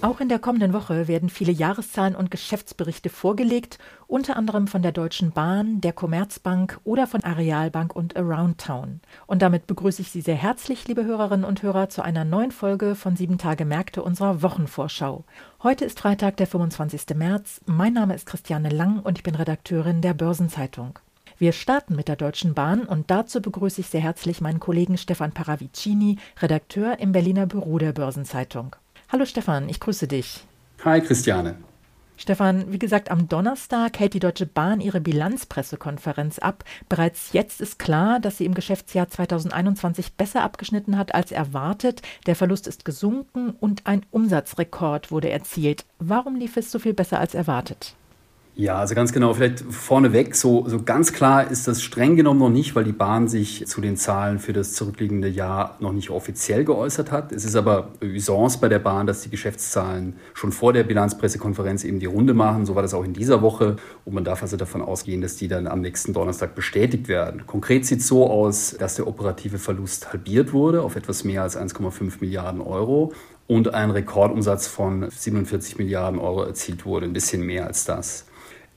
Auch in der kommenden Woche werden viele Jahreszahlen und Geschäftsberichte vorgelegt, unter anderem von der Deutschen Bahn, der Commerzbank oder von Arealbank und Aroundtown. Und damit begrüße ich Sie sehr herzlich, liebe Hörerinnen und Hörer, zu einer neuen Folge von Sieben Tage Märkte unserer Wochenvorschau. Heute ist Freitag, der 25. März. Mein Name ist Christiane Lang und ich bin Redakteurin der Börsenzeitung. Wir starten mit der Deutschen Bahn und dazu begrüße ich sehr herzlich meinen Kollegen Stefan Paravicini, Redakteur im Berliner Büro der Börsenzeitung. Hallo Stefan, ich grüße dich. Hi Christiane. Stefan, wie gesagt, am Donnerstag hält die Deutsche Bahn ihre Bilanzpressekonferenz ab. Bereits jetzt ist klar, dass sie im Geschäftsjahr 2021 besser abgeschnitten hat als erwartet. Der Verlust ist gesunken und ein Umsatzrekord wurde erzielt. Warum lief es so viel besser als erwartet? Ja, also ganz genau, vielleicht vorneweg, so, so ganz klar ist das streng genommen noch nicht, weil die Bahn sich zu den Zahlen für das zurückliegende Jahr noch nicht offiziell geäußert hat. Es ist aber Usance bei der Bahn, dass die Geschäftszahlen schon vor der Bilanzpressekonferenz eben die Runde machen. So war das auch in dieser Woche und man darf also davon ausgehen, dass die dann am nächsten Donnerstag bestätigt werden. Konkret sieht es so aus, dass der operative Verlust halbiert wurde auf etwas mehr als 1,5 Milliarden Euro und ein Rekordumsatz von 47 Milliarden Euro erzielt wurde, ein bisschen mehr als das.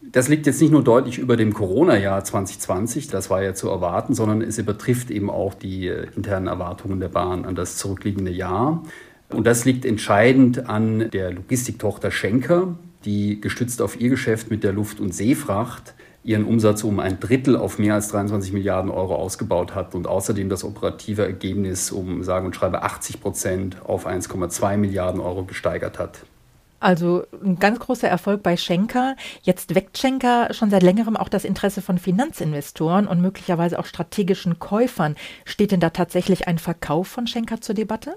Das liegt jetzt nicht nur deutlich über dem Corona-Jahr 2020, das war ja zu erwarten, sondern es übertrifft eben auch die äh, internen Erwartungen der Bahn an das zurückliegende Jahr. Und das liegt entscheidend an der Logistiktochter Schenker, die gestützt auf ihr Geschäft mit der Luft- und Seefracht ihren Umsatz um ein Drittel auf mehr als 23 Milliarden Euro ausgebaut hat und außerdem das operative Ergebnis um sage und schreibe 80 Prozent auf 1,2 Milliarden Euro gesteigert hat. Also ein ganz großer Erfolg bei Schenker. Jetzt weckt Schenker schon seit längerem auch das Interesse von Finanzinvestoren und möglicherweise auch strategischen Käufern. Steht denn da tatsächlich ein Verkauf von Schenker zur Debatte?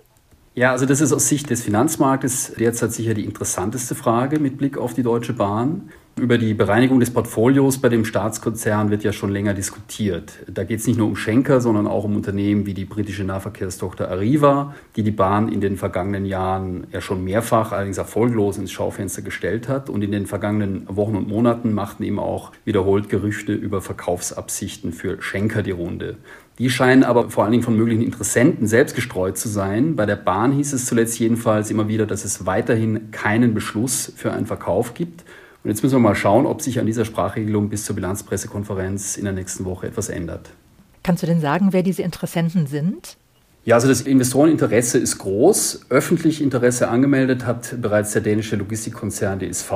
Ja, also das ist aus Sicht des Finanzmarktes derzeit sicher die interessanteste Frage mit Blick auf die Deutsche Bahn. Über die Bereinigung des Portfolios bei dem Staatskonzern wird ja schon länger diskutiert. Da geht es nicht nur um Schenker, sondern auch um Unternehmen wie die britische Nahverkehrstochter Arriva, die die Bahn in den vergangenen Jahren ja schon mehrfach, allerdings erfolglos ins Schaufenster gestellt hat. Und in den vergangenen Wochen und Monaten machten eben auch wiederholt Gerüchte über Verkaufsabsichten für Schenker die Runde. Die scheinen aber vor allen Dingen von möglichen Interessenten selbst gestreut zu sein. Bei der Bahn hieß es zuletzt jedenfalls immer wieder, dass es weiterhin keinen Beschluss für einen Verkauf gibt. Und jetzt müssen wir mal schauen, ob sich an dieser Sprachregelung bis zur Bilanzpressekonferenz in der nächsten Woche etwas ändert. Kannst du denn sagen, wer diese Interessenten sind? Ja, also das Investoreninteresse ist groß. Öffentlich Interesse angemeldet hat bereits der dänische Logistikkonzern DSV.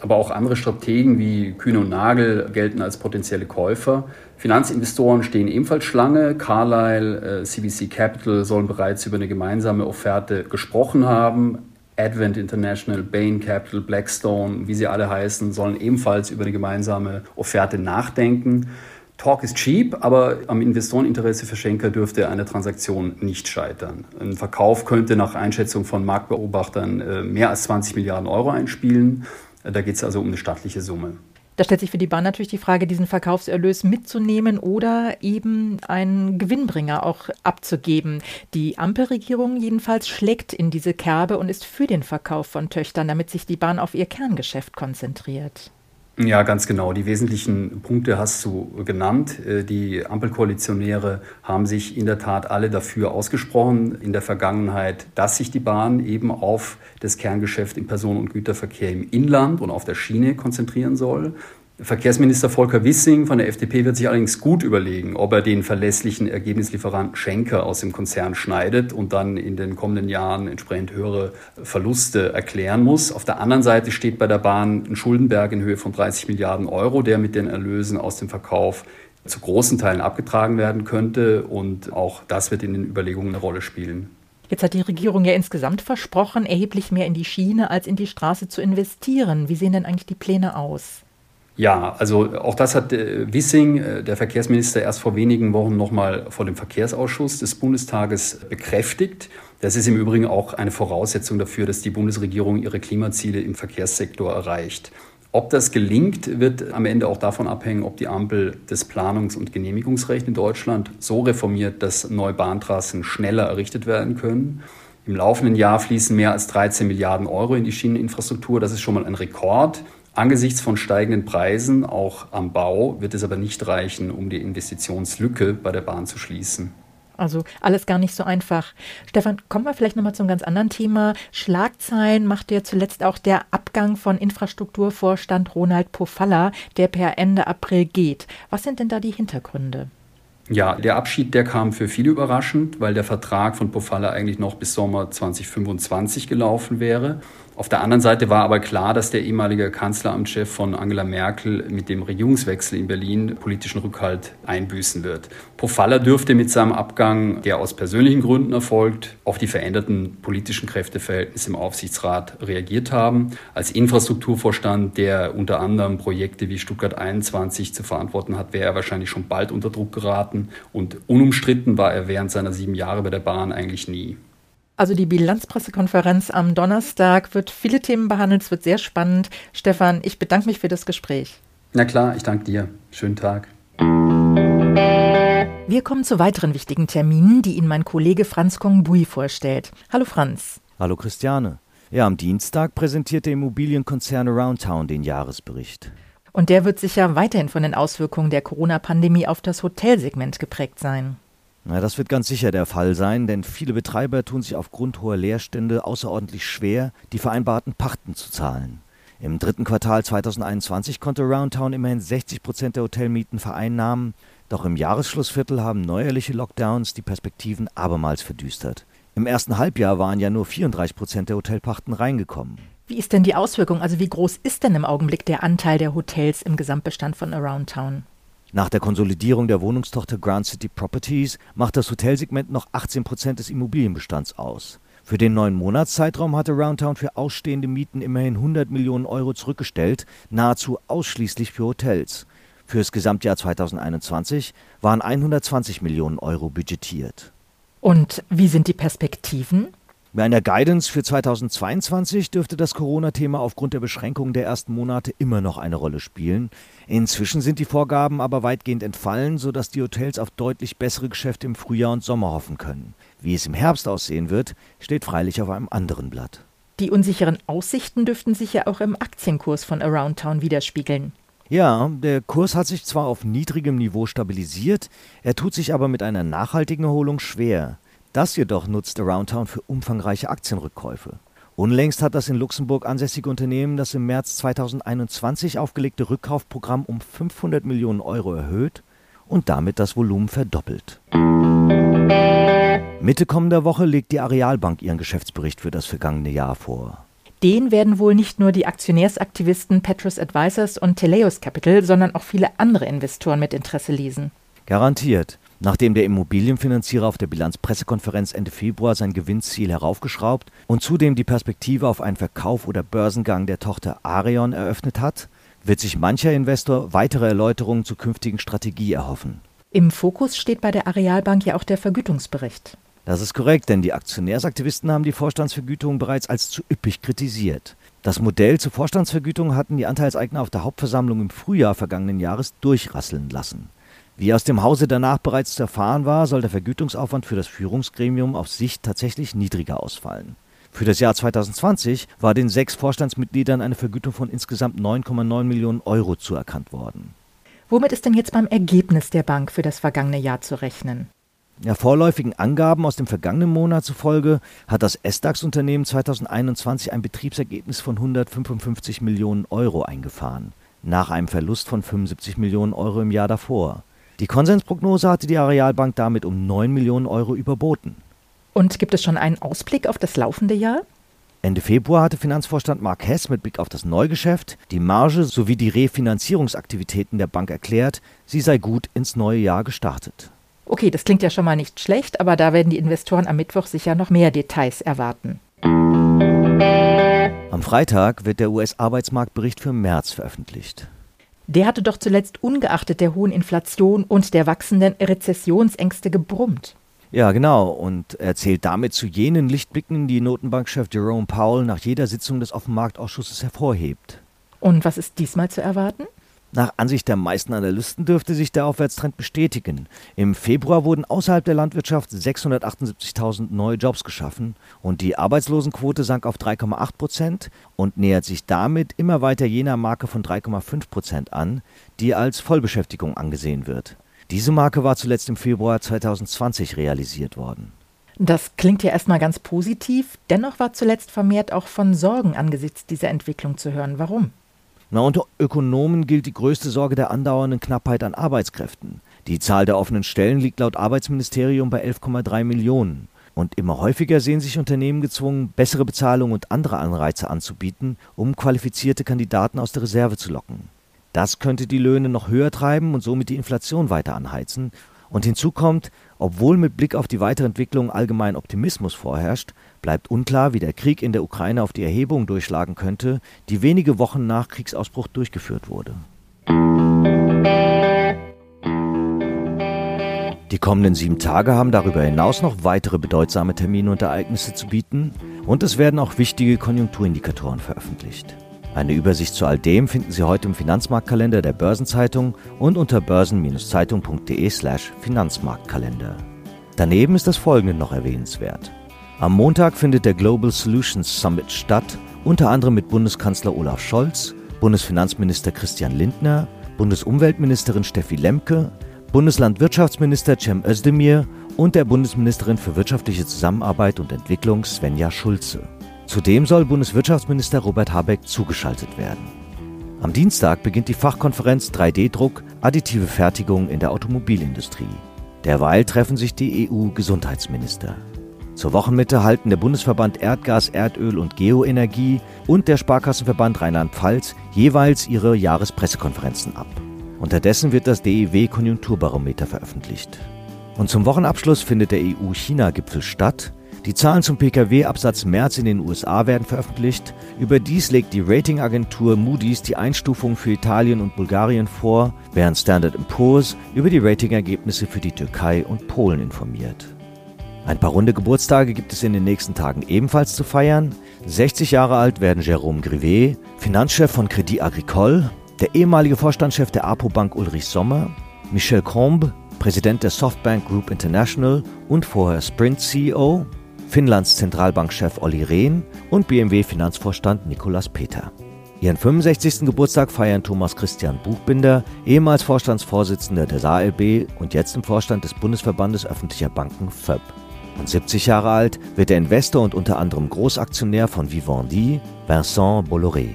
Aber auch andere Strategen wie Kühne und Nagel gelten als potenzielle Käufer. Finanzinvestoren stehen ebenfalls Schlange. Carlyle, CVC äh, Capital sollen bereits über eine gemeinsame Offerte gesprochen haben. Advent International, Bain Capital, Blackstone, wie sie alle heißen, sollen ebenfalls über eine gemeinsame Offerte nachdenken. Talk is cheap, aber am Investoreninteresse für Schenker dürfte eine Transaktion nicht scheitern. Ein Verkauf könnte nach Einschätzung von Marktbeobachtern äh, mehr als 20 Milliarden Euro einspielen. Da geht es also um eine stattliche Summe. Da stellt sich für die Bahn natürlich die Frage, diesen Verkaufserlös mitzunehmen oder eben einen Gewinnbringer auch abzugeben. Die Ampelregierung jedenfalls schlägt in diese Kerbe und ist für den Verkauf von Töchtern, damit sich die Bahn auf ihr Kerngeschäft konzentriert. Ja, ganz genau. Die wesentlichen Punkte hast du genannt. Äh, die Ampelkoalitionäre haben sich in der Tat alle dafür ausgesprochen in der Vergangenheit, dass sich die Bahn eben auf das Kerngeschäft im Personen- und Güterverkehr im Inland und auf der Schiene konzentrieren soll. Verkehrsminister Volker Wissing von der FDP wird sich allerdings gut überlegen, ob er den verlässlichen Ergebnislieferanten Schenker aus dem Konzern schneidet und dann in den kommenden Jahren entsprechend höhere Verluste erklären muss. Auf der anderen Seite steht bei der Bahn ein Schuldenberg in Höhe von 30 Milliarden Euro, der mit den Erlösen aus dem Verkauf zu großen Teilen abgetragen werden könnte. Und auch das wird in den Überlegungen eine Rolle spielen. Jetzt hat die Regierung ja insgesamt versprochen, erheblich mehr in die Schiene als in die Straße zu investieren. Wie sehen denn eigentlich die Pläne aus? Ja, also auch das hat äh, Wissing, äh, der Verkehrsminister, erst vor wenigen Wochen nochmal vor dem Verkehrsausschuss des Bundestages bekräftigt. Das ist im Übrigen auch eine Voraussetzung dafür, dass die Bundesregierung ihre Klimaziele im Verkehrssektor erreicht. Ob das gelingt, wird am Ende auch davon abhängen, ob die Ampel das Planungs- und Genehmigungsrecht in Deutschland so reformiert, dass neue Bahntrassen schneller errichtet werden können. Im laufenden Jahr fließen mehr als 13 Milliarden Euro in die Schieneninfrastruktur. Das ist schon mal ein Rekord. Angesichts von steigenden Preisen, auch am Bau, wird es aber nicht reichen, um die Investitionslücke bei der Bahn zu schließen. Also alles gar nicht so einfach. Stefan, kommen wir vielleicht nochmal zum ganz anderen Thema. Schlagzeilen macht ja zuletzt auch der Abgang von Infrastrukturvorstand Ronald Pofalla, der per Ende April geht. Was sind denn da die Hintergründe? Ja, der Abschied, der kam für viele überraschend, weil der Vertrag von Pofalla eigentlich noch bis Sommer 2025 gelaufen wäre. Auf der anderen Seite war aber klar, dass der ehemalige Kanzleramtschef von Angela Merkel mit dem Regierungswechsel in Berlin politischen Rückhalt einbüßen wird. Pofalla dürfte mit seinem Abgang, der aus persönlichen Gründen erfolgt, auf die veränderten politischen Kräfteverhältnisse im Aufsichtsrat reagiert haben. Als Infrastrukturvorstand, der unter anderem Projekte wie Stuttgart 21 zu verantworten hat, wäre er wahrscheinlich schon bald unter Druck geraten. Und unumstritten war er während seiner sieben Jahre bei der Bahn eigentlich nie. Also die Bilanzpressekonferenz am Donnerstag wird viele Themen behandelt, es wird sehr spannend. Stefan, ich bedanke mich für das Gespräch. Na klar, ich danke dir. Schönen Tag. Wir kommen zu weiteren wichtigen Terminen, die Ihnen mein Kollege Franz Kongbui vorstellt. Hallo Franz. Hallo Christiane. Ja, am Dienstag präsentiert der Immobilienkonzern Aroundtown den Jahresbericht. Und der wird sicher weiterhin von den Auswirkungen der Corona-Pandemie auf das Hotelsegment geprägt sein. Na, das wird ganz sicher der Fall sein, denn viele Betreiber tun sich aufgrund hoher Leerstände außerordentlich schwer, die vereinbarten Pachten zu zahlen. Im dritten Quartal 2021 konnte Roundtown immerhin 60 Prozent der Hotelmieten vereinnahmen, doch im Jahresschlussviertel haben neuerliche Lockdowns die Perspektiven abermals verdüstert. Im ersten Halbjahr waren ja nur 34 Prozent der Hotelpachten reingekommen. Wie ist denn die Auswirkung? Also wie groß ist denn im Augenblick der Anteil der Hotels im Gesamtbestand von Aroundtown? Nach der Konsolidierung der Wohnungstochter Grand City Properties macht das Hotelsegment noch 18 Prozent des Immobilienbestands aus. Für den neuen Monatszeitraum hatte Roundtown für ausstehende Mieten immerhin 100 Millionen Euro zurückgestellt, nahezu ausschließlich für Hotels. Fürs Gesamtjahr 2021 waren 120 Millionen Euro budgetiert. Und wie sind die Perspektiven? Bei einer Guidance für 2022 dürfte das Corona-Thema aufgrund der Beschränkungen der ersten Monate immer noch eine Rolle spielen. Inzwischen sind die Vorgaben aber weitgehend entfallen, sodass die Hotels auf deutlich bessere Geschäfte im Frühjahr und Sommer hoffen können. Wie es im Herbst aussehen wird, steht freilich auf einem anderen Blatt. Die unsicheren Aussichten dürften sich ja auch im Aktienkurs von Aroundtown widerspiegeln. Ja, der Kurs hat sich zwar auf niedrigem Niveau stabilisiert, er tut sich aber mit einer nachhaltigen Erholung schwer. Das jedoch nutzt Aroundtown für umfangreiche Aktienrückkäufe. Unlängst hat das in Luxemburg ansässige Unternehmen das im März 2021 aufgelegte Rückkaufprogramm um 500 Millionen Euro erhöht und damit das Volumen verdoppelt. Mitte kommender Woche legt die Arealbank ihren Geschäftsbericht für das vergangene Jahr vor. Den werden wohl nicht nur die Aktionärsaktivisten Petrus Advisors und Teleus Capital, sondern auch viele andere Investoren mit Interesse lesen. Garantiert. Nachdem der Immobilienfinanzierer auf der Bilanzpressekonferenz Ende Februar sein Gewinnziel heraufgeschraubt und zudem die Perspektive auf einen Verkauf oder Börsengang der Tochter Arion eröffnet hat, wird sich mancher Investor weitere Erläuterungen zur künftigen Strategie erhoffen. Im Fokus steht bei der Arealbank ja auch der Vergütungsbericht. Das ist korrekt, denn die Aktionärsaktivisten haben die Vorstandsvergütung bereits als zu üppig kritisiert. Das Modell zur Vorstandsvergütung hatten die Anteilseigner auf der Hauptversammlung im Frühjahr vergangenen Jahres durchrasseln lassen. Wie aus dem Hause danach bereits zu erfahren war, soll der Vergütungsaufwand für das Führungsgremium auf Sicht tatsächlich niedriger ausfallen. Für das Jahr 2020 war den sechs Vorstandsmitgliedern eine Vergütung von insgesamt 9,9 Millionen Euro zuerkannt worden. Womit ist denn jetzt beim Ergebnis der Bank für das vergangene Jahr zu rechnen? Ja, vorläufigen Angaben aus dem vergangenen Monat zufolge hat das SDAX-Unternehmen 2021 ein Betriebsergebnis von 155 Millionen Euro eingefahren, nach einem Verlust von 75 Millionen Euro im Jahr davor. Die Konsensprognose hatte die Arealbank damit um 9 Millionen Euro überboten. Und gibt es schon einen Ausblick auf das laufende Jahr? Ende Februar hatte Finanzvorstand Mark Hess mit Blick auf das Neugeschäft, die Marge sowie die Refinanzierungsaktivitäten der Bank erklärt, sie sei gut ins neue Jahr gestartet. Okay, das klingt ja schon mal nicht schlecht, aber da werden die Investoren am Mittwoch sicher noch mehr Details erwarten. Am Freitag wird der US-Arbeitsmarktbericht für März veröffentlicht. Der hatte doch zuletzt ungeachtet der hohen Inflation und der wachsenden Rezessionsängste gebrummt. Ja, genau. Und er zählt damit zu jenen Lichtblicken, die Notenbankchef Jerome Powell nach jeder Sitzung des Offenmarktausschusses hervorhebt. Und was ist diesmal zu erwarten? Nach Ansicht der meisten Analysten dürfte sich der Aufwärtstrend bestätigen. Im Februar wurden außerhalb der Landwirtschaft 678.000 neue Jobs geschaffen und die Arbeitslosenquote sank auf 3,8 Prozent und nähert sich damit immer weiter jener Marke von 3,5 Prozent an, die als Vollbeschäftigung angesehen wird. Diese Marke war zuletzt im Februar 2020 realisiert worden. Das klingt ja erstmal ganz positiv, dennoch war zuletzt vermehrt auch von Sorgen angesichts dieser Entwicklung zu hören. Warum? Na, unter Ökonomen gilt die größte Sorge der andauernden Knappheit an Arbeitskräften. Die Zahl der offenen Stellen liegt laut Arbeitsministerium bei 11,3 Millionen. Und immer häufiger sehen sich Unternehmen gezwungen, bessere Bezahlung und andere Anreize anzubieten, um qualifizierte Kandidaten aus der Reserve zu locken. Das könnte die Löhne noch höher treiben und somit die Inflation weiter anheizen. Und hinzu kommt, obwohl mit Blick auf die weitere Entwicklung allgemein Optimismus vorherrscht, bleibt unklar, wie der Krieg in der Ukraine auf die Erhebung durchschlagen könnte, die wenige Wochen nach Kriegsausbruch durchgeführt wurde. Die kommenden sieben Tage haben darüber hinaus noch weitere bedeutsame Termine und Ereignisse zu bieten und es werden auch wichtige Konjunkturindikatoren veröffentlicht. Eine Übersicht zu all dem finden Sie heute im Finanzmarktkalender der Börsenzeitung und unter börsen-zeitung.de/slash Finanzmarktkalender. Daneben ist das folgende noch erwähnenswert. Am Montag findet der Global Solutions Summit statt, unter anderem mit Bundeskanzler Olaf Scholz, Bundesfinanzminister Christian Lindner, Bundesumweltministerin Steffi Lemke, Bundeslandwirtschaftsminister Cem Özdemir und der Bundesministerin für wirtschaftliche Zusammenarbeit und Entwicklung Svenja Schulze. Zudem soll Bundeswirtschaftsminister Robert Habeck zugeschaltet werden. Am Dienstag beginnt die Fachkonferenz 3D-Druck Additive Fertigung in der Automobilindustrie. Derweil treffen sich die EU-Gesundheitsminister. Zur Wochenmitte halten der Bundesverband Erdgas, Erdöl und Geoenergie und der Sparkassenverband Rheinland-Pfalz jeweils ihre Jahrespressekonferenzen ab. Unterdessen wird das DEW Konjunkturbarometer veröffentlicht. Und zum Wochenabschluss findet der EU-China-Gipfel statt. Die Zahlen zum Pkw-Absatz März in den USA werden veröffentlicht. Überdies legt die Ratingagentur Moody's die Einstufung für Italien und Bulgarien vor, während Standard Poor's über die Ratingergebnisse für die Türkei und Polen informiert. Ein paar runde Geburtstage gibt es in den nächsten Tagen ebenfalls zu feiern. 60 Jahre alt werden Jérôme Grivet, Finanzchef von Crédit Agricole, der ehemalige Vorstandschef der APO-Bank Ulrich Sommer, Michel Combe, Präsident der Softbank Group International und vorher Sprint CEO, Finnlands Zentralbankchef Olli Rehn und BMW-Finanzvorstand Nicolas Peter. Ihren 65. Geburtstag feiern Thomas Christian Buchbinder, ehemals Vorstandsvorsitzender der SALB und jetzt im Vorstand des Bundesverbandes öffentlicher Banken FÖB. Und 70 Jahre alt wird der Investor und unter anderem Großaktionär von Vivendi, Vincent Bolloré.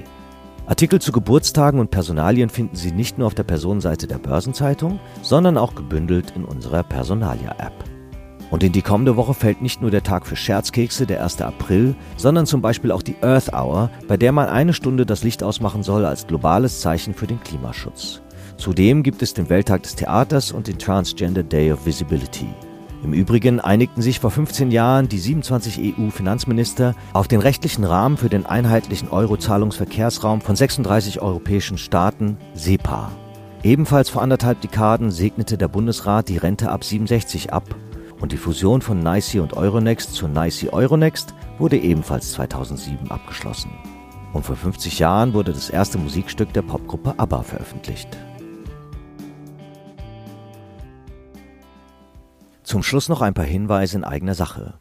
Artikel zu Geburtstagen und Personalien finden Sie nicht nur auf der Personenseite der Börsenzeitung, sondern auch gebündelt in unserer Personalia-App. Und in die kommende Woche fällt nicht nur der Tag für Scherzkekse, der 1. April, sondern zum Beispiel auch die Earth Hour, bei der man eine Stunde das Licht ausmachen soll als globales Zeichen für den Klimaschutz. Zudem gibt es den Welttag des Theaters und den Transgender Day of Visibility. Im Übrigen einigten sich vor 15 Jahren die 27 EU-Finanzminister auf den rechtlichen Rahmen für den einheitlichen Euro-Zahlungsverkehrsraum von 36 europäischen Staaten, SEPA. Ebenfalls vor anderthalb Dekaden segnete der Bundesrat die Rente ab 67 ab und die Fusion von NICE und Euronext zu NICE Euronext wurde ebenfalls 2007 abgeschlossen. Und vor 50 Jahren wurde das erste Musikstück der Popgruppe ABBA veröffentlicht. Zum Schluss noch ein paar Hinweise in eigener Sache.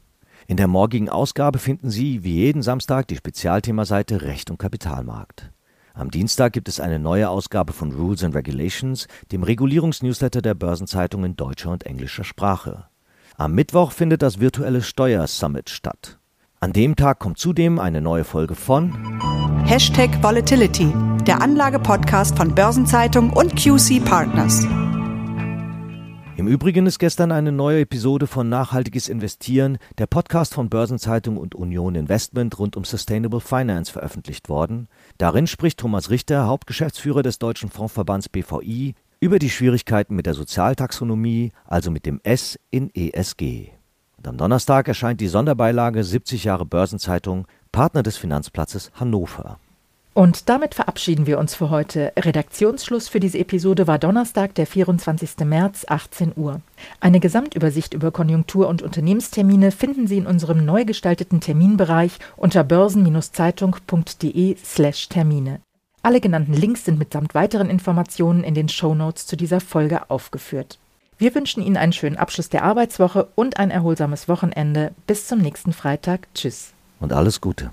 In der morgigen Ausgabe finden Sie wie jeden Samstag die Spezialthemaseite Recht und Kapitalmarkt. Am Dienstag gibt es eine neue Ausgabe von Rules and Regulations, dem Regulierungsnewsletter der Börsenzeitung in deutscher und englischer Sprache. Am Mittwoch findet das virtuelle Steuersummit statt. An dem Tag kommt zudem eine neue Folge von Hashtag Volatility, der Anlagepodcast von Börsenzeitung und QC Partners. Im Übrigen ist gestern eine neue Episode von Nachhaltiges Investieren, der Podcast von Börsenzeitung und Union Investment rund um Sustainable Finance veröffentlicht worden. Darin spricht Thomas Richter, Hauptgeschäftsführer des Deutschen Fondsverbands BVI, über die Schwierigkeiten mit der Sozialtaxonomie, also mit dem S in ESG. Und am Donnerstag erscheint die Sonderbeilage 70 Jahre Börsenzeitung, Partner des Finanzplatzes Hannover. Und damit verabschieden wir uns für heute. Redaktionsschluss für diese Episode war Donnerstag, der 24. März, 18 Uhr. Eine Gesamtübersicht über Konjunktur- und Unternehmenstermine finden Sie in unserem neu gestalteten Terminbereich unter börsen-zeitung.de/termine. Alle genannten Links sind mitsamt weiteren Informationen in den Show Notes zu dieser Folge aufgeführt. Wir wünschen Ihnen einen schönen Abschluss der Arbeitswoche und ein erholsames Wochenende. Bis zum nächsten Freitag. Tschüss. Und alles Gute.